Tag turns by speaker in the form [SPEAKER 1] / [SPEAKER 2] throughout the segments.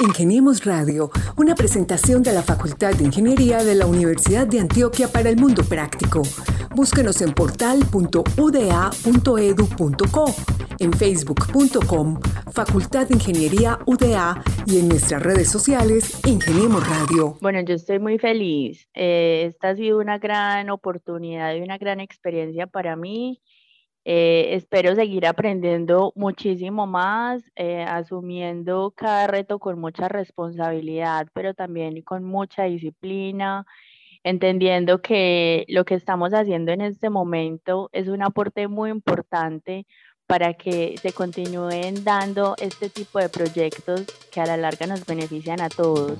[SPEAKER 1] Ingeniemos Radio, una presentación de la Facultad de Ingeniería de la Universidad de Antioquia para el Mundo Práctico. Búsquenos en portal.uda.edu.co, en facebook.com, Facultad de Ingeniería UDA y en nuestras redes sociales, Ingeniemos Radio.
[SPEAKER 2] Bueno, yo estoy muy feliz. Eh, esta ha sido una gran oportunidad y una gran experiencia para mí eh, espero seguir aprendiendo muchísimo más, eh, asumiendo cada reto con mucha responsabilidad, pero también con mucha disciplina, entendiendo que lo que estamos haciendo en este momento es un aporte muy importante para que se continúen dando este tipo de proyectos que a la larga nos benefician a todos.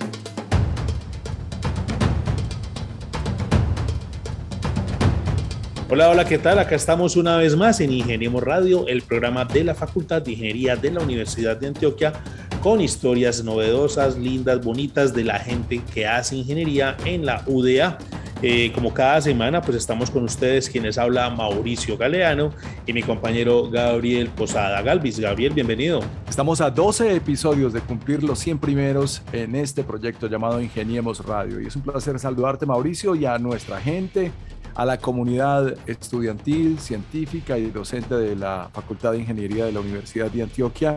[SPEAKER 3] Hola, hola, ¿qué tal? Acá estamos una vez más en Ingeniemos Radio, el programa de la Facultad de Ingeniería de la Universidad de Antioquia, con historias novedosas, lindas, bonitas de la gente que hace ingeniería en la UDA. Eh, como cada semana, pues estamos con ustedes, quienes habla Mauricio Galeano y mi compañero Gabriel Posada Galvis. Gabriel, bienvenido.
[SPEAKER 4] Estamos a 12 episodios de cumplir los 100 primeros en este proyecto llamado Ingeniemos Radio. Y es un placer saludarte, Mauricio, y a nuestra gente a la comunidad estudiantil, científica y docente de la Facultad de Ingeniería de la Universidad de Antioquia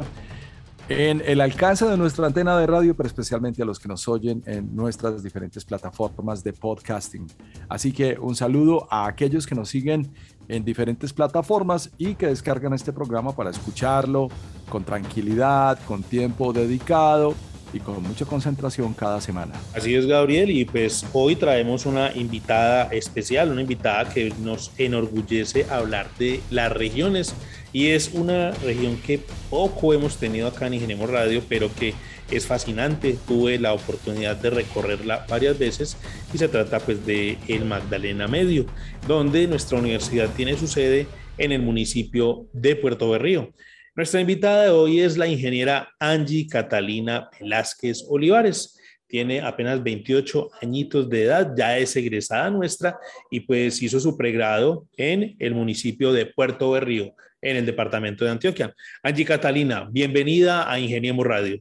[SPEAKER 4] en el alcance de nuestra antena de radio, pero especialmente a los que nos oyen en nuestras diferentes plataformas de podcasting. Así que un saludo a aquellos que nos siguen en diferentes plataformas y que descargan este programa para escucharlo con tranquilidad, con tiempo dedicado y con mucha concentración cada semana.
[SPEAKER 3] Así es, Gabriel, y pues hoy traemos una invitada especial, una invitada que nos enorgullece hablar de las regiones y es una región que poco hemos tenido acá en Ingeniemos Radio, pero que es fascinante. Tuve la oportunidad de recorrerla varias veces y se trata pues de el Magdalena Medio, donde nuestra universidad tiene su sede en el municipio de Puerto Berrío. Nuestra invitada de hoy es la ingeniera Angie Catalina Velázquez Olivares. Tiene apenas 28 añitos de edad, ya es egresada nuestra y pues hizo su pregrado en el municipio de Puerto Berrío, en el departamento de Antioquia. Angie Catalina, bienvenida a Ingeniemos Radio.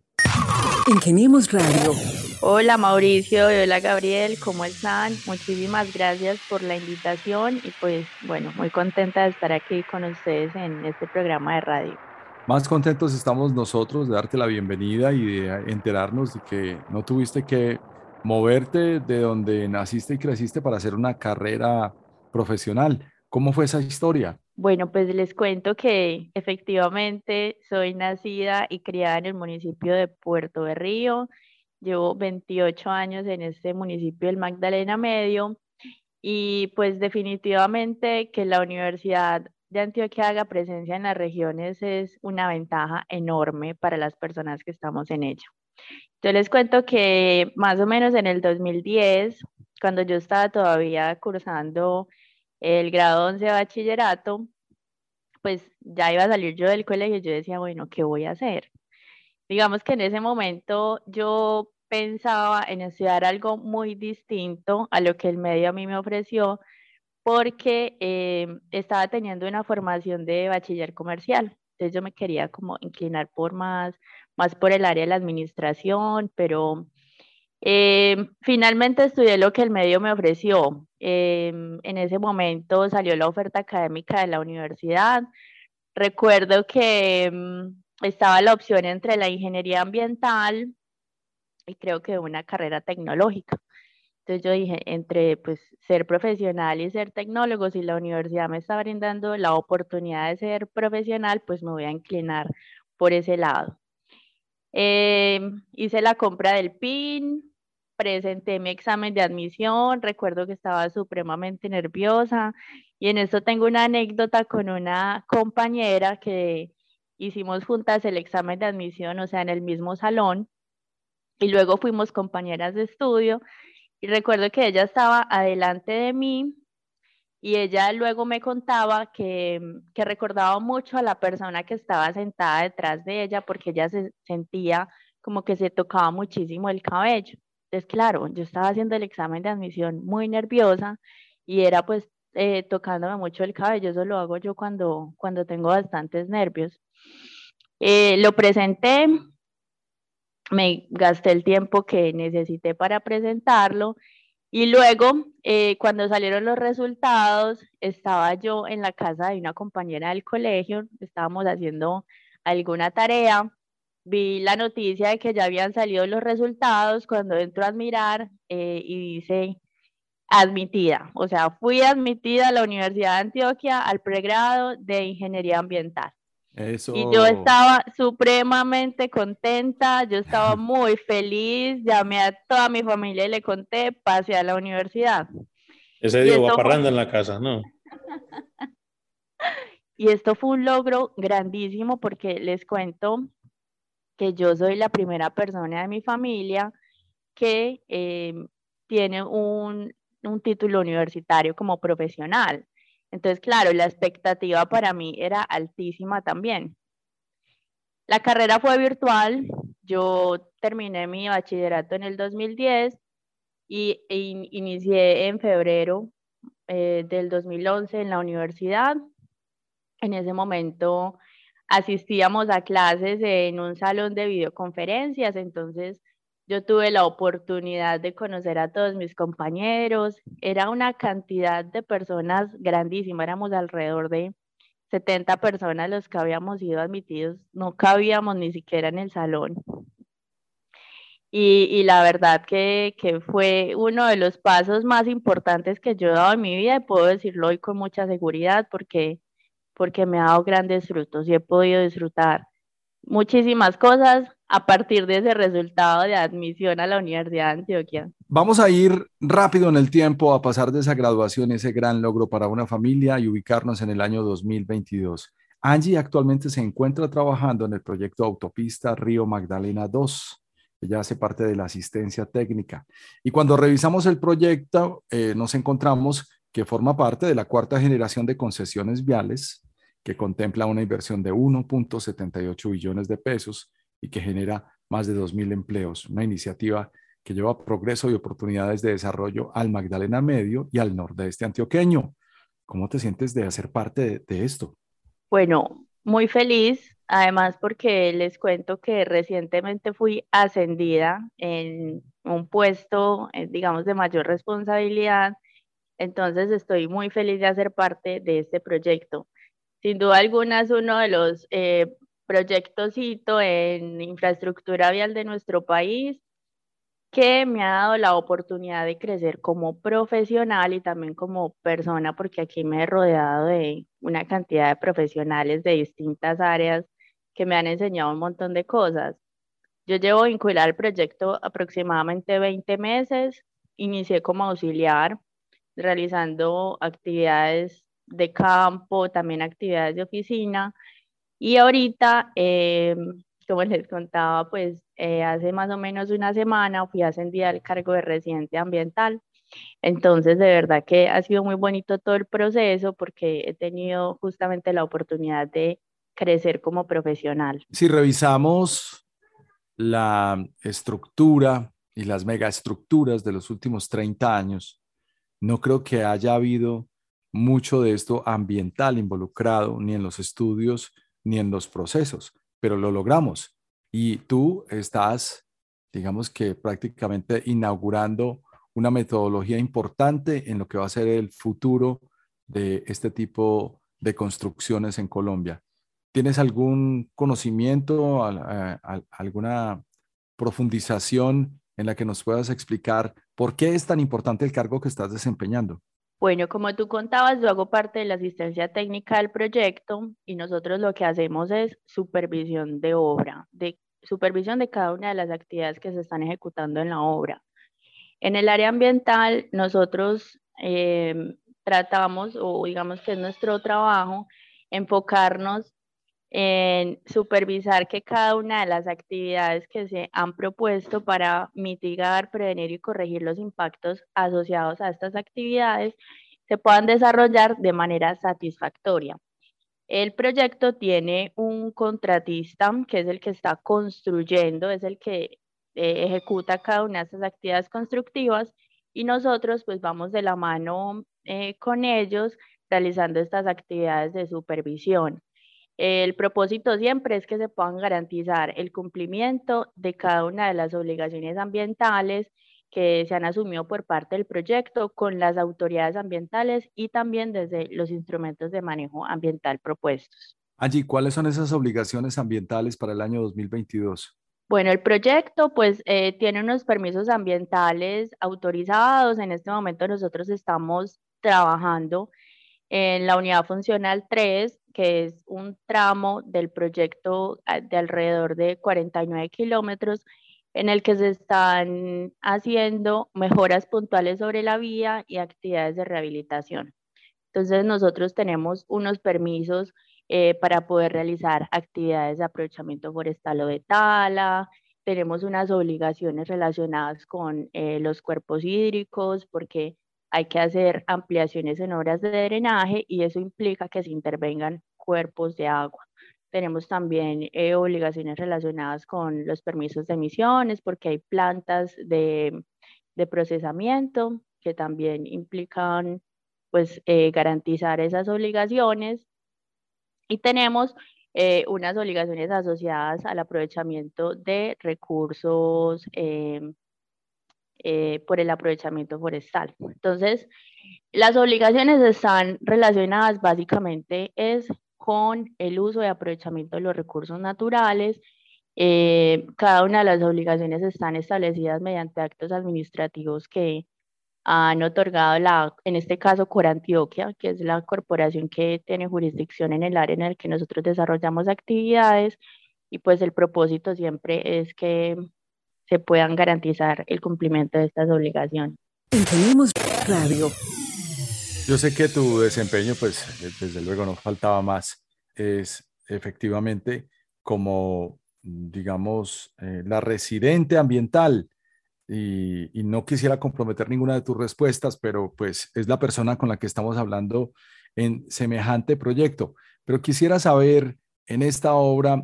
[SPEAKER 1] Ingeniemos Radio.
[SPEAKER 2] Hola Mauricio y hola Gabriel, ¿cómo están? Muchísimas gracias por la invitación y pues bueno, muy contenta de estar aquí con ustedes en este programa de radio.
[SPEAKER 4] Más contentos estamos nosotros de darte la bienvenida y de enterarnos de que no tuviste que moverte de donde naciste y creciste para hacer una carrera profesional. ¿Cómo fue esa historia?
[SPEAKER 2] Bueno, pues les cuento que efectivamente soy nacida y criada en el municipio de Puerto de Río. Llevo 28 años en este municipio del Magdalena Medio y pues definitivamente que la universidad de Antioquia haga presencia en las regiones es una ventaja enorme para las personas que estamos en ello. Yo les cuento que más o menos en el 2010, cuando yo estaba todavía cursando el grado 11 de bachillerato, pues ya iba a salir yo del colegio y yo decía, bueno, ¿qué voy a hacer? Digamos que en ese momento yo pensaba en estudiar algo muy distinto a lo que el medio a mí me ofreció, porque eh, estaba teniendo una formación de bachiller comercial. Entonces yo me quería como inclinar por más, más por el área de la administración, pero eh, finalmente estudié lo que el medio me ofreció. Eh, en ese momento salió la oferta académica de la universidad. Recuerdo que estaba la opción entre la ingeniería ambiental y creo que una carrera tecnológica. Entonces yo dije, entre pues ser profesional y ser tecnólogo, si la universidad me está brindando la oportunidad de ser profesional, pues me voy a inclinar por ese lado. Em, hice la compra del PIN, presenté mi examen de admisión, recuerdo que estaba supremamente nerviosa y en esto tengo una anécdota con una compañera que hicimos juntas el examen de admisión, o sea, en el mismo salón, y luego fuimos compañeras de estudio y recuerdo que ella estaba adelante de mí y ella luego me contaba que, que, recordaba mucho a la persona que estaba sentada detrás de ella porque ella se sentía como que se tocaba muchísimo el cabello. Entonces, claro, yo estaba haciendo el examen de admisión muy nerviosa y era pues eh, tocándome mucho el cabello. Eso lo hago yo cuando, cuando tengo bastantes nervios. Eh, lo presenté me gasté el tiempo que necesité para presentarlo y luego, eh, cuando salieron los resultados, estaba yo en la casa de una compañera del colegio, estábamos haciendo alguna tarea, vi la noticia de que ya habían salido los resultados, cuando entro a admirar eh, y dice admitida, o sea, fui admitida a la Universidad de Antioquia al pregrado de Ingeniería Ambiental. Y yo estaba supremamente contenta, yo estaba muy feliz, llamé a toda mi familia y le conté, pasé a la universidad.
[SPEAKER 3] Ese día va parrando en la casa, ¿no?
[SPEAKER 2] y esto fue un logro grandísimo porque les cuento que yo soy la primera persona de mi familia que eh, tiene un, un título universitario como profesional. Entonces, claro, la expectativa para mí era altísima también. La carrera fue virtual, yo terminé mi bachillerato en el 2010 y inicié en febrero eh, del 2011 en la universidad. En ese momento asistíamos a clases en un salón de videoconferencias, entonces yo tuve la oportunidad de conocer a todos mis compañeros. Era una cantidad de personas grandísima, éramos alrededor de 70 personas los que habíamos sido admitidos, no cabíamos ni siquiera en el salón. Y, la verdad que, fue uno de los pasos más importantes que yo he dado en mi vida y puedo decirlo hoy con mucha seguridad porque, porque me ha dado grandes frutos y he podido disfrutar muchísimas cosas a partir de ese resultado de admisión a la Universidad de Antioquia.
[SPEAKER 4] Vamos a ir rápido en el tiempo a pasar de esa graduación, ese gran logro para una familia y ubicarnos en el año 2022. Angie actualmente se encuentra trabajando en el proyecto Autopista Río Magdalena 2. Ella hace parte de la asistencia técnica. Y cuando revisamos el proyecto, eh, nos encontramos que forma parte de la cuarta generación de concesiones viales que contempla una inversión de 1.78 billones de pesos y que genera más de 2.000 empleos. Una iniciativa que lleva progreso y oportunidades de desarrollo al Magdalena Medio y al nordeste antioqueño. ¿Cómo te sientes de hacer parte de, esto?
[SPEAKER 2] Bueno, muy feliz, además porque les cuento que recientemente fui ascendida en un puesto, eh, digamos, de mayor responsabilidad. Entonces estoy muy feliz de hacer parte de este proyecto. Sin duda alguna es uno de los eh, proyectos en infraestructura vial de nuestro país que me ha dado la oportunidad de crecer como profesional y también como persona, porque aquí me he rodeado de una cantidad de profesionales de distintas áreas que me han enseñado un montón de cosas. Yo llevo vinculado al proyecto aproximadamente 20 meses, inicié como auxiliar, realizando actividades de campo, también actividades de oficina. Y ahorita, eh, como les contaba, pues eh, hace más o menos una semana fui ascendida al cargo de residente ambiental. Entonces, de verdad que ha sido muy bonito todo el proceso porque he tenido justamente la oportunidad de crecer como profesional.
[SPEAKER 4] Si revisamos la estructura y las megaestructuras de los últimos 30 años, no creo que haya habido mucho de esto ambiental involucrado, ni en los estudios, ni en los procesos, pero lo logramos. Y tú estás, digamos que prácticamente inaugurando una metodología importante en lo que va a ser el futuro de este tipo de construcciones en Colombia. ¿Tienes algún conocimiento, alguna profundización en la que nos puedas explicar por qué es tan importante el cargo que estás desempeñando?
[SPEAKER 2] Bueno, como tú contabas, yo hago parte de la asistencia técnica del proyecto y nosotros lo que hacemos es supervisión de obra, de supervisión de cada una de las actividades que se están ejecutando en la obra. En el área ambiental, nosotros em, tratamos, o digamos que es nuestro trabajo, enfocarnos en supervisar que cada una de las actividades que se han propuesto para mitigar, prevenir y corregir los impactos asociados a estas actividades se puedan desarrollar de manera satisfactoria. El proyecto tiene un contratista que es el que está construyendo, es el que eh, ejecuta cada una de estas actividades constructivas y nosotros pues vamos de la mano eh, con ellos realizando estas actividades de supervisión. El propósito siempre es que se puedan garantizar el cumplimiento de cada una de las obligaciones ambientales que se han asumido por parte del proyecto con las autoridades ambientales y también desde los instrumentos de manejo ambiental propuestos.
[SPEAKER 4] Allí, ¿cuáles son esas obligaciones ambientales para el año 2022?
[SPEAKER 2] Bueno, el proyecto pues eh, tiene unos permisos ambientales autorizados. En este momento nosotros estamos trabajando en la unidad funcional 3, que es un tramo del proyecto de alrededor de 49 kilómetros en el que se están haciendo mejoras puntuales sobre la vía y actividades de rehabilitación. Entonces nosotros tenemos unos permisos eh, para poder realizar actividades de aprovechamiento forestal o de tala, tenemos unas obligaciones relacionadas con eh, los cuerpos hídricos porque hay que hacer ampliaciones en obras de drenaje y eso implica que se intervengan cuerpos de agua. Tenemos también eh, obligaciones relacionadas con los permisos de emisiones porque hay plantas de, procesamiento que también implican pues eh, garantizar esas obligaciones y tenemos eh, unas obligaciones asociadas al aprovechamiento de recursos por el aprovechamiento forestal. Entonces, las obligaciones están relacionadas básicamente es con el uso y aprovechamiento de los recursos naturales. Eh, cada una de las obligaciones están establecidas mediante actos administrativos que han otorgado la, en este caso, Corantioquia, que es la corporación que tiene jurisdicción en el área en el que nosotros desarrollamos actividades y pues el propósito siempre es que se puedan garantizar el cumplimiento de estas obligaciones.
[SPEAKER 1] Tenemos Radio.
[SPEAKER 4] Yo sé que tu desempeño, pues desde luego no faltaba más, es efectivamente como, digamos, eh, la residente ambiental. Y, y, no quisiera comprometer ninguna de tus respuestas, pero pues es la persona con la que estamos hablando en semejante proyecto. Pero quisiera saber en esta obra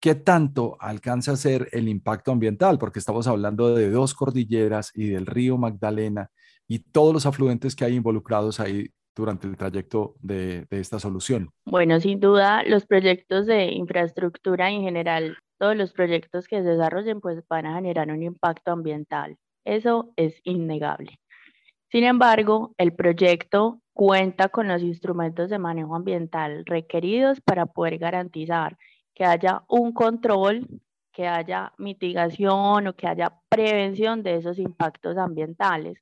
[SPEAKER 4] qué tanto alcanza a ser el impacto ambiental, porque estamos hablando de dos cordilleras y del río Magdalena y todos los afluentes que hay involucrados ahí durante el trayecto de, esta solución?
[SPEAKER 2] Bueno, sin duda, los proyectos de infraestructura en general, todos los proyectos que se desarrollen, pues van a generar un impacto ambiental. Eso es innegable. Sin embargo, el proyecto cuenta con los instrumentos de manejo ambiental requeridos para poder garantizar que haya un control, que haya mitigación o que haya prevención de esos impactos ambientales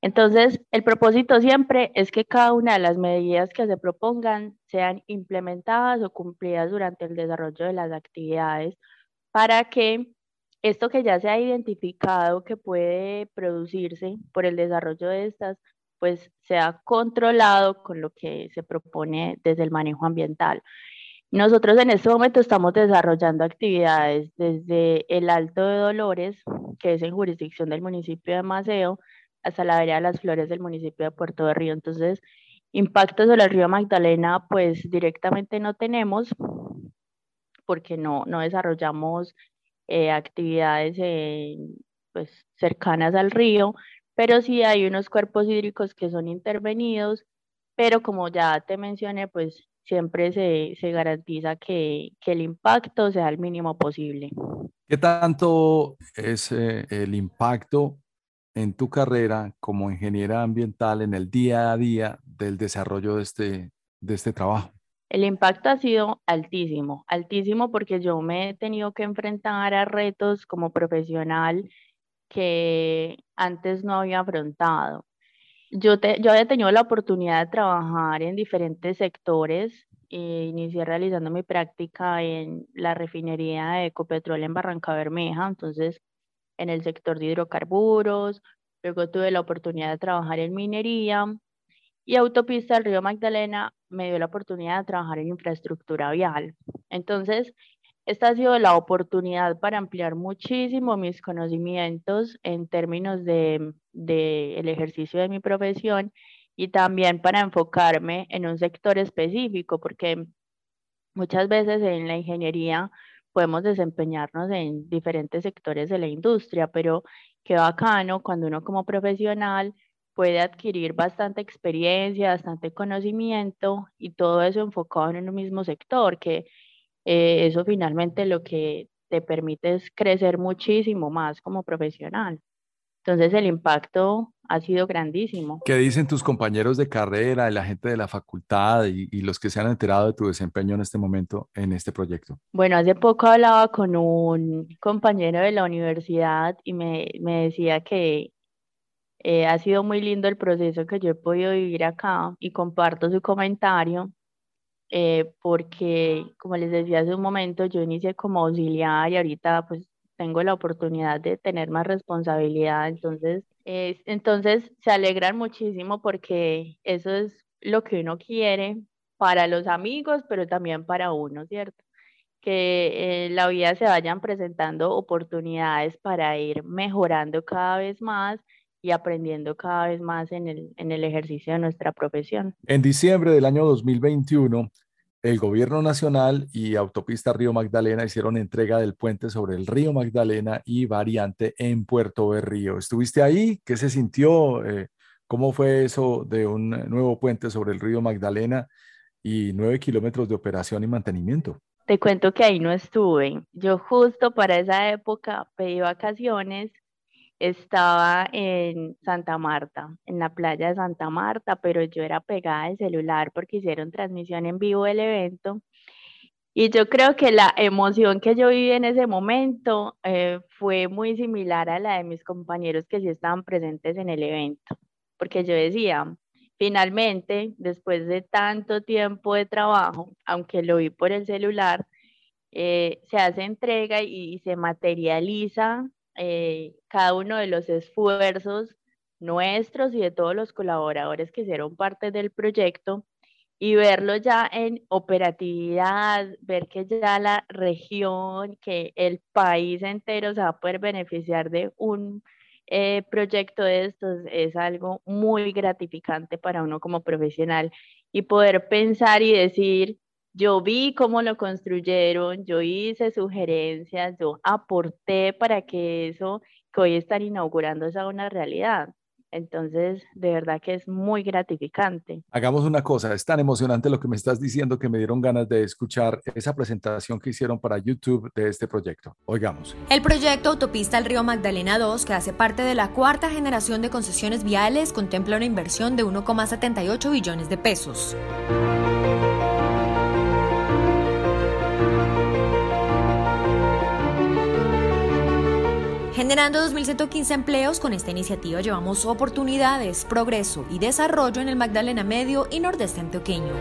[SPEAKER 2] entonces, el propósito siempre es que cada una de las medidas que se propongan sean implementadas o cumplidas durante el desarrollo de las actividades para que esto que ya se ha identificado que puede producirse por el desarrollo de estas, pues sea controlado con lo que se propone desde el manejo ambiental. Nosotros en este momento estamos desarrollando actividades desde el Alto de Dolores, que es en jurisdicción del municipio de Maceo, hasta la vereda de las flores del municipio de Puerto de Río. Entonces, impactos sobre el río Magdalena, pues directamente no tenemos, porque no, no desarrollamos eh, actividades pues, cercanas al río, pero sí hay unos cuerpos hídricos que son intervenidos, pero como ya te mencioné, pues siempre se, se garantiza que, que, el impacto sea el mínimo posible.
[SPEAKER 4] ¿Qué tanto es eh, el impacto en tu carrera como ingeniera ambiental en el día a día del desarrollo de este, de este trabajo?
[SPEAKER 2] El impacto ha sido altísimo, altísimo porque yo me he tenido que enfrentar a retos como profesional que antes no había afrontado. Yo, te, yo había tenido la oportunidad de trabajar en diferentes sectores. E inicié realizando mi práctica en la refinería de Ecopetrol en Barranca Bermeja, entonces en el sector de hidrocarburos, luego tuve la oportunidad de trabajar en minería y Autopista del Río Magdalena me dio la oportunidad de trabajar en infraestructura vial. Entonces, esta ha sido la oportunidad para ampliar muchísimo mis conocimientos en términos de, de el ejercicio de mi profesión y también para enfocarme en un sector específico, porque muchas veces en la ingeniería podemos desempeñarnos en diferentes sectores de la industria, pero qué bacano cuando uno como profesional puede adquirir bastante experiencia, bastante conocimiento y todo eso enfocado en un mismo sector, que eh, eso finalmente lo que te permite es crecer muchísimo más como profesional. Entonces el impacto ha sido grandísimo.
[SPEAKER 4] ¿Qué dicen tus compañeros de carrera, la gente de la facultad y, y, los que se han enterado de tu desempeño en este momento en este proyecto?
[SPEAKER 2] Bueno, hace poco hablaba con un compañero de la universidad y me, me decía que eh, ha sido muy lindo el proceso que yo he podido vivir acá y comparto su comentario eh, porque, como les decía hace un momento, yo inicié como auxiliar y ahorita pues tengo la oportunidad de tener más responsabilidad, entonces, entonces se alegran muchísimo porque eso es lo que uno quiere para los amigos, pero también para uno, ¿cierto? Que en la vida se vayan presentando oportunidades para ir mejorando cada vez más y aprendiendo cada vez más en el, en el ejercicio de nuestra profesión.
[SPEAKER 4] En diciembre del año 2021, el Gobierno Nacional y Autopista Río Magdalena hicieron entrega del puente sobre el Río Magdalena y variante en Puerto Berrío. ¿Estuviste ahí? ¿Qué se sintió? Eh, ¿Cómo fue eso de un nuevo puente sobre el Río Magdalena y nueve kilómetros de operación y mantenimiento?
[SPEAKER 2] Te cuento que ahí no estuve. Yo justo para esa época pedí vacaciones estaba en Santa Marta, en la playa de Santa Marta, pero yo era pegada al celular porque hicieron transmisión en vivo del evento. Y yo creo que la emoción que yo viví en ese momento eh, fue muy similar a la de mis compañeros que sí estaban presentes en el evento, porque yo decía, finalmente, después de tanto tiempo de trabajo, aunque lo vi por el celular, eh, se hace entrega y, y se materializa eh, cada uno de los esfuerzos nuestros y de todos los colaboradores que hicieron parte del proyecto y verlo ya en operatividad, ver que ya la región, que el país entero se va a poder beneficiar de un eh, proyecto de estos es algo muy gratificante para uno como profesional y poder pensar y decir, yo vi cómo lo construyeron, yo hice sugerencias, yo aporté para que eso que hoy están inaugurando sea una realidad. Entonces, de verdad que es muy gratificante.
[SPEAKER 4] Hagamos una cosa, es tan emocionante lo que me estás diciendo que me dieron ganas de escuchar esa presentación que hicieron para YouTube de este proyecto. Oigamos.
[SPEAKER 5] El proyecto Autopista al Río Magdalena 2, que hace parte de la cuarta generación de concesiones viales, contempla una inversión de 1,78 billones de pesos. Generando 2.115 empleos, con esta iniciativa llevamos oportunidades, progreso y desarrollo en el Magdalena Medio y Nordeste Antioqueño.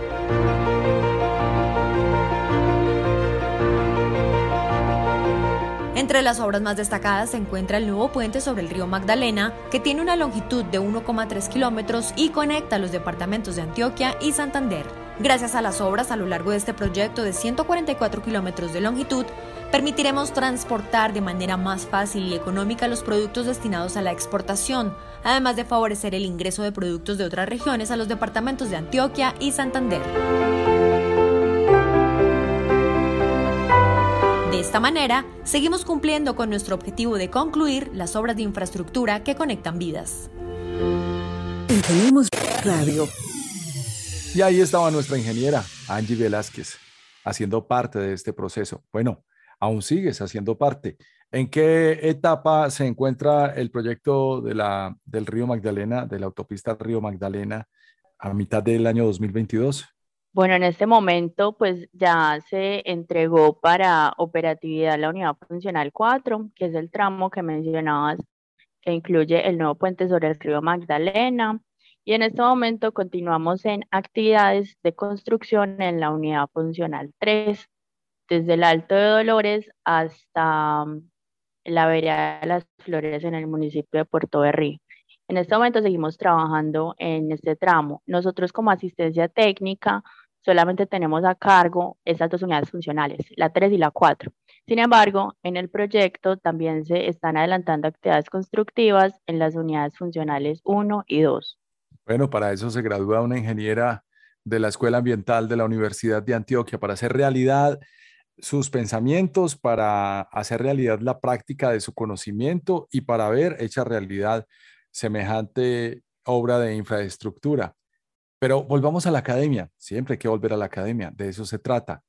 [SPEAKER 5] Entre las obras más destacadas se encuentra el nuevo puente sobre el río Magdalena, que tiene una longitud de 1,3 kilómetros y conecta los departamentos de Antioquia y Santander. Gracias a las obras a lo largo de este proyecto de 144 kilómetros de longitud, permitiremos transportar de manera más fácil y económica los productos destinados a la exportación, además de favorecer el ingreso de productos de otras regiones a los departamentos de Antioquia y Santander. De esta manera, seguimos cumpliendo con nuestro objetivo de concluir las obras de infraestructura que conectan vidas.
[SPEAKER 4] Radio. Y ahí estaba nuestra ingeniera, Angie Velázquez, haciendo parte de este proceso. Bueno, aún sigues haciendo parte. ¿En qué etapa se encuentra el proyecto de la, del Río Magdalena, de la autopista Río Magdalena, a mitad del año 2022?
[SPEAKER 2] Bueno, en este momento pues ya se entregó para operatividad la unidad funcional 4, que es el tramo que mencionabas, que incluye el nuevo puente sobre el río Magdalena, y en este momento continuamos en actividades de construcción en la unidad funcional 3, desde el Alto de Dolores hasta mm, la vereda de las Flores en el municipio de Puerto Berrí. En este momento seguimos trabajando en este tramo. Nosotros como asistencia técnica solamente tenemos a cargo esas dos unidades funcionales, la 3 y la 4. Sin embargo, en el proyecto también se están adelantando actividades constructivas en las unidades funcionales 1 y 2.
[SPEAKER 4] Bueno, para eso se gradúa una ingeniera de la Escuela Ambiental de la Universidad de Antioquia, para hacer realidad sus pensamientos, para hacer realidad la práctica de su conocimiento y para ver hecha realidad semejante obra de infraestructura. Pero volvamos a la academia, siempre hay que volver a la academia, de eso se trata.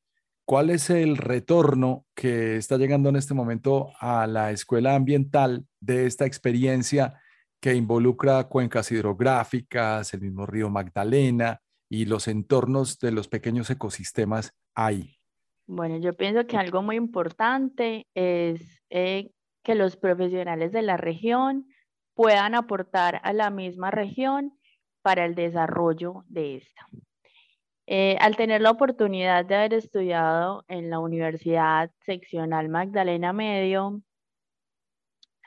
[SPEAKER 4] ¿Cuál es el retorno que está llegando en este momento a la escuela ambiental de esta experiencia que involucra cuencas hidrográficas, el mismo río Magdalena y los entornos de los pequeños ecosistemas ahí?
[SPEAKER 2] Bueno, yo pienso que algo muy importante es eh, que los profesionales de la región puedan aportar a la misma región para el desarrollo de esta. Eh, al tener la oportunidad de haber estudiado en la Universidad Seccional Magdalena Medio,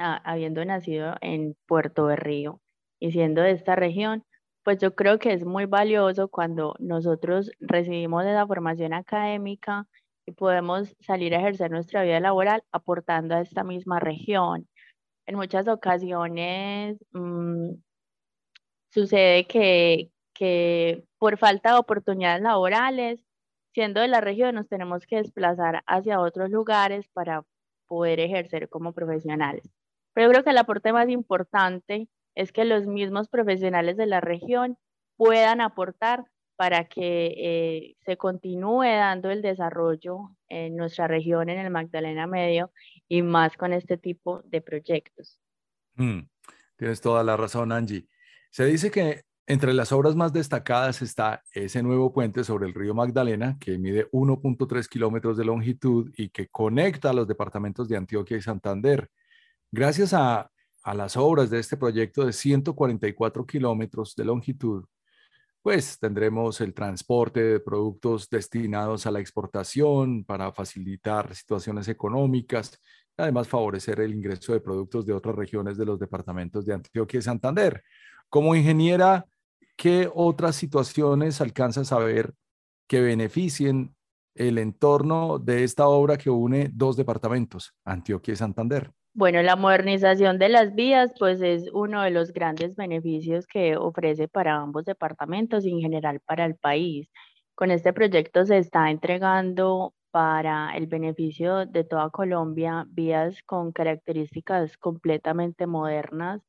[SPEAKER 2] habiendo nacido en Puerto Berrío y siendo de esta región, pues yo creo que es muy valioso cuando nosotros recibimos esa formación académica y podemos salir a ejercer nuestra vida laboral aportando a esta misma región. En muchas ocasiones mm, sucede que, que por falta de oportunidades laborales, siendo de la región, nos tenemos que desplazar hacia otros lugares para poder ejercer como profesionales. Pero creo que el aporte más importante es que los mismos profesionales de la región puedan aportar para que eh, se continúe dando el desarrollo en nuestra región, en el Magdalena Medio, y más con este tipo de proyectos.
[SPEAKER 4] Mm, tienes toda la razón, Angie. Se dice que entre las obras más destacadas está ese nuevo puente sobre el río Magdalena, que mide 1.3 kilómetros de longitud y que conecta los departamentos de Antioquia y Santander. Gracias a, las obras de este proyecto de 144 kilómetros de longitud, pues tendremos el transporte de productos destinados a la exportación para facilitar situaciones económicas, además favorecer el ingreso de productos de otras regiones de los departamentos de Antioquia y Santander. Como ingeniera, ¿qué otras situaciones alcanzas a ver que beneficien el entorno de esta obra que une dos departamentos, Antioquia y Santander?
[SPEAKER 2] Bueno, la modernización de las vías, pues es uno de los grandes beneficios que ofrece para ambos departamentos y en general para el país. Con este proyecto se está entregando para el beneficio de toda Colombia vías con características completamente modernas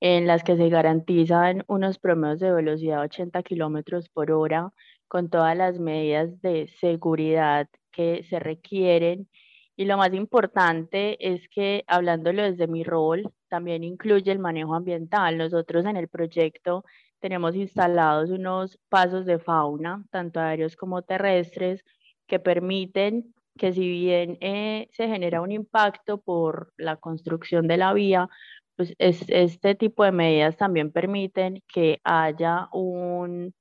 [SPEAKER 2] en las que se garantizan unos promedios de velocidad 80 kilómetros por hora con todas las medidas de seguridad que se requieren y lo más importante es que, hablándolo desde mi rol, también incluye el manejo ambiental. Nosotros en el proyecto tenemos instalados unos pasos de fauna, tanto aéreos como terrestres, que permiten que si bien eh, se genera un impacto por la construcción de la vía, pues este tipo de medidas también permiten que haya un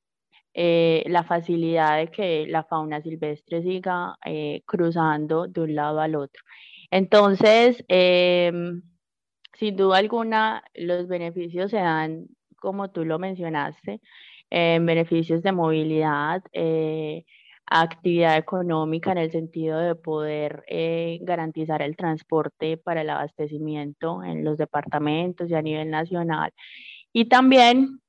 [SPEAKER 2] eh, la facilidad de que la fauna silvestre siga eh, cruzando de un lado al otro. Entonces, em, sin duda alguna, los beneficios se dan, como tú lo mencionaste, en beneficios de movilidad, eh, actividad económica en el sentido de poder garantizar el transporte para el abastecimiento en los departamentos y a nivel nacional. Y también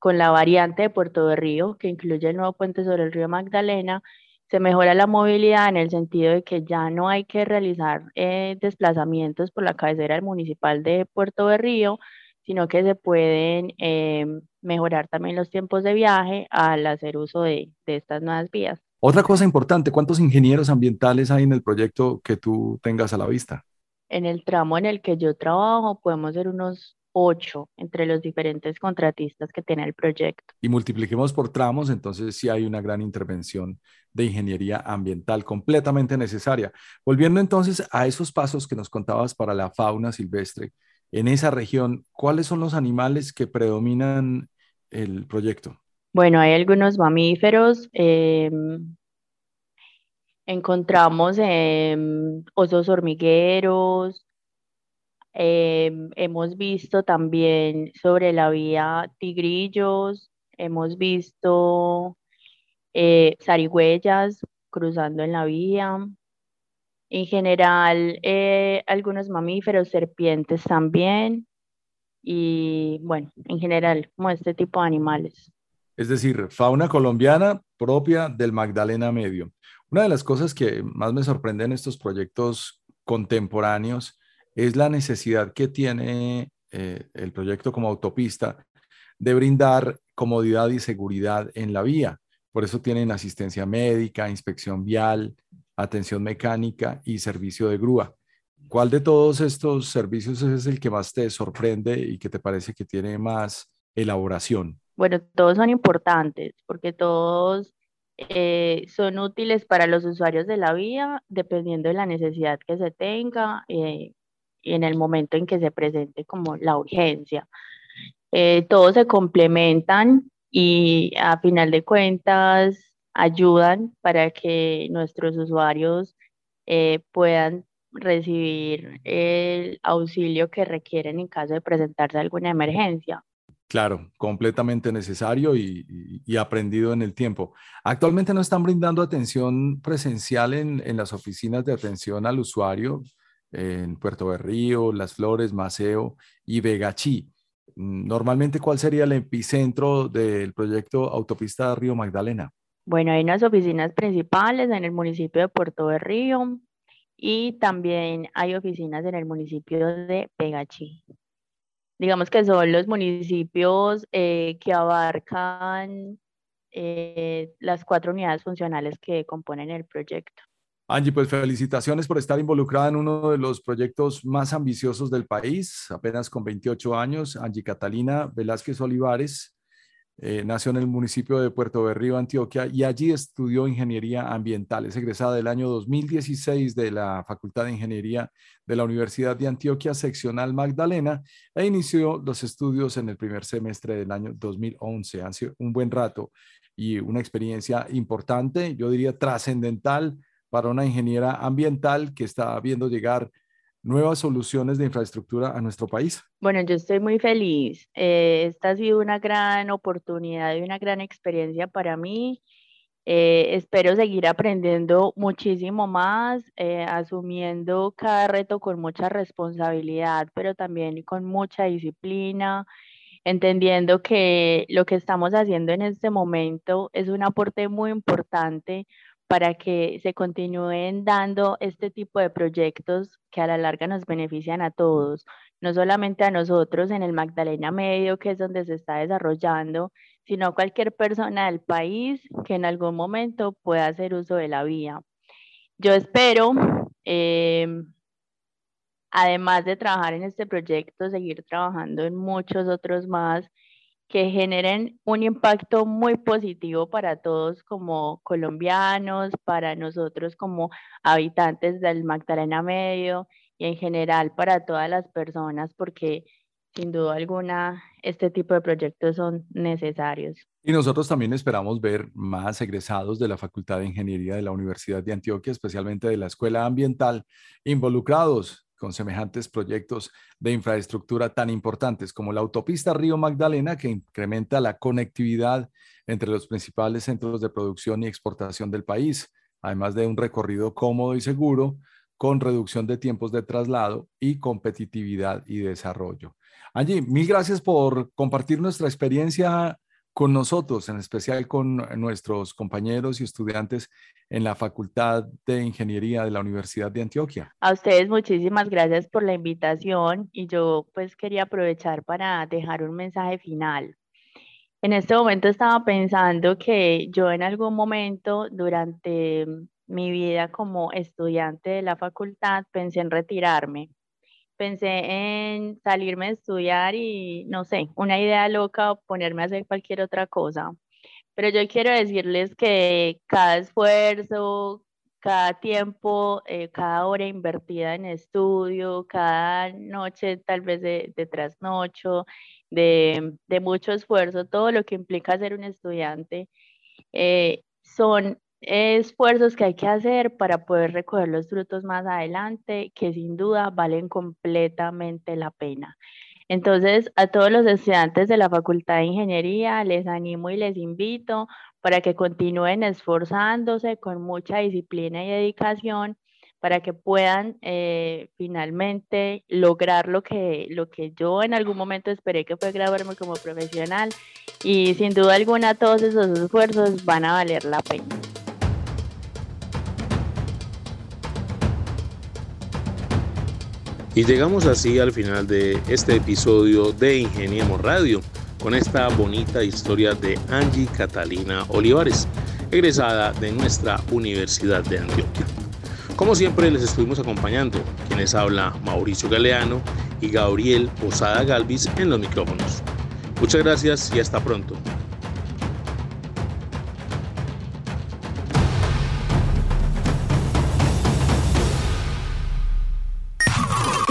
[SPEAKER 2] con la variante de Puerto de Río, que incluye el nuevo puente sobre el río Magdalena, se mejora la movilidad en el sentido de que ya no hay que realizar eh, desplazamientos por la cabecera del municipal de Puerto de Río, sino que se pueden eh, mejorar también los tiempos de viaje al hacer uso de, de estas nuevas vías.
[SPEAKER 4] Otra cosa importante, ¿cuántos ingenieros ambientales hay en el proyecto que tú tengas a la vista?
[SPEAKER 2] En el tramo en el que yo trabajo podemos ser unos ocho entre los diferentes contratistas que tiene el proyecto.
[SPEAKER 4] Y multipliquemos por tramos, entonces sí hay una gran intervención de ingeniería ambiental completamente necesaria. Volviendo entonces a esos pasos que nos contabas para la fauna silvestre, en esa región, ¿cuáles son los animales que predominan el proyecto?
[SPEAKER 2] Bueno, hay algunos mamíferos. Em, encontramos em, osos hormigueros, Em, hemos visto también sobre la vía tigrillos, hemos visto eh, zarigüeyas cruzando en la vía. En general, eh, algunos mamíferos, serpientes también. Y bueno, en general, como este tipo de animales.
[SPEAKER 4] Es decir, fauna colombiana propia del Magdalena Medio. Una de las cosas que más me sorprende en estos proyectos contemporáneos es la necesidad que tiene eh, el proyecto como autopista de brindar comodidad y seguridad en la vía. Por eso tienen asistencia médica, inspección vial, atención mecánica y servicio de grúa. ¿Cuál de todos estos servicios es el que más te sorprende y que te parece que tiene más elaboración?
[SPEAKER 2] Bueno, todos son importantes porque todos eh, son útiles para los usuarios de la vía dependiendo de la necesidad que se tenga eh, en el momento en que se presente como la urgencia. Eh, todos se complementan y a final de cuentas ayudan para que nuestros usuarios puedan recibir el auxilio que requieren en caso de presentarse alguna emergencia.
[SPEAKER 4] Claro, completamente necesario y, aprendido en el tiempo. Actualmente no están brindando atención presencial en, las oficinas de atención al usuario en Puerto Berrío, Las Flores, Maceo y Vegachí. Normalmente, ¿cuál sería el epicentro del proyecto Autopista Río Magdalena?
[SPEAKER 2] Bueno, hay unas oficinas principales en el municipio de Puerto Berrío y también hay oficinas en el municipio de Vegachí digamos que son los municipios eh, que abarcan eh, las cuatro unidades funcionales que componen el proyecto.
[SPEAKER 4] Angie, pues felicitaciones por estar involucrada en uno de los proyectos más ambiciosos del país, apenas con 28 años. Angie Catalina Velázquez Olivares eh, nació en el municipio de Puerto Berrío, Antioquia, y allí estudió ingeniería ambiental. Es egresada del año 2016 de la Facultad de Ingeniería de la Universidad de Antioquia, seccional Magdalena, e inició los estudios en el primer semestre del año 2011. Hace un buen rato y una experiencia importante, yo diría trascendental para una ingeniera ambiental que está viendo llegar nuevas soluciones de infraestructura a nuestro país?
[SPEAKER 2] Bueno, yo estoy muy feliz. Eh, esta ha sido una gran oportunidad y una gran experiencia para mí. Eh, espero seguir aprendiendo muchísimo más, eh, asumiendo cada reto con mucha responsabilidad, pero también con mucha disciplina, entendiendo que lo que estamos haciendo en este momento es un aporte muy importante para que se continúen dando este tipo de proyectos que a la larga nos benefician a todos, no solamente a nosotros en el Magdalena Medio, que es donde se está desarrollando, sino a cualquier persona del país que en algún momento pueda hacer uso de la vía. Yo espero, em, además de trabajar en este proyecto, seguir trabajando en muchos otros más que generen un impacto muy positivo para todos como colombianos, para nosotros como habitantes del Magdalena Medio y en general para todas las personas, porque sin duda alguna este tipo de proyectos son necesarios.
[SPEAKER 4] Y nosotros también esperamos ver más egresados de la Facultad de Ingeniería de la Universidad de Antioquia, especialmente de la Escuela Ambiental, involucrados con semejantes proyectos de infraestructura tan importantes como la autopista Río Magdalena, que incrementa la conectividad entre los principales centros de producción y exportación del país, además de un recorrido cómodo y seguro, con reducción de tiempos de traslado y competitividad y desarrollo. Angie, mil gracias por compartir nuestra experiencia con nosotros, en especial con nuestros compañeros y estudiantes en la Facultad de Ingeniería de la Universidad de Antioquia.
[SPEAKER 2] A ustedes muchísimas gracias por la invitación y yo pues quería aprovechar para dejar un mensaje final. En este momento estaba pensando que yo en algún momento durante mi vida como estudiante de la facultad pensé en retirarme pensé en salirme a estudiar y, no sé, una idea loca, ponerme a hacer cualquier otra cosa. Pero yo quiero decirles que cada esfuerzo, cada tiempo, eh, cada hora invertida en estudio, cada noche tal vez de, de trasnocho, de, de, mucho esfuerzo, todo lo que implica ser un estudiante, eh, son esfuerzos que hay que hacer para poder recoger los frutos más adelante, que sin duda valen completamente la pena. Entonces, a todos los estudiantes de la Facultad de Ingeniería les animo y les invito para que continúen esforzándose con mucha disciplina y dedicación para que puedan eh, finalmente lograr lo que, lo que yo en algún momento esperé que fue graduarme como profesional y sin duda alguna todos esos esfuerzos van a valer la pena.
[SPEAKER 3] Y llegamos así al final de este episodio de Ingeniemos Radio. con esta bonita historia de Angie Catalina Olivares, egresada de nuestra Universidad de Antioquia. Como siempre les estuvimos acompañando, quienes habla Mauricio Galeano y Gabriel Posada Galvis en los micrófonos. Muchas gracias y hasta pronto.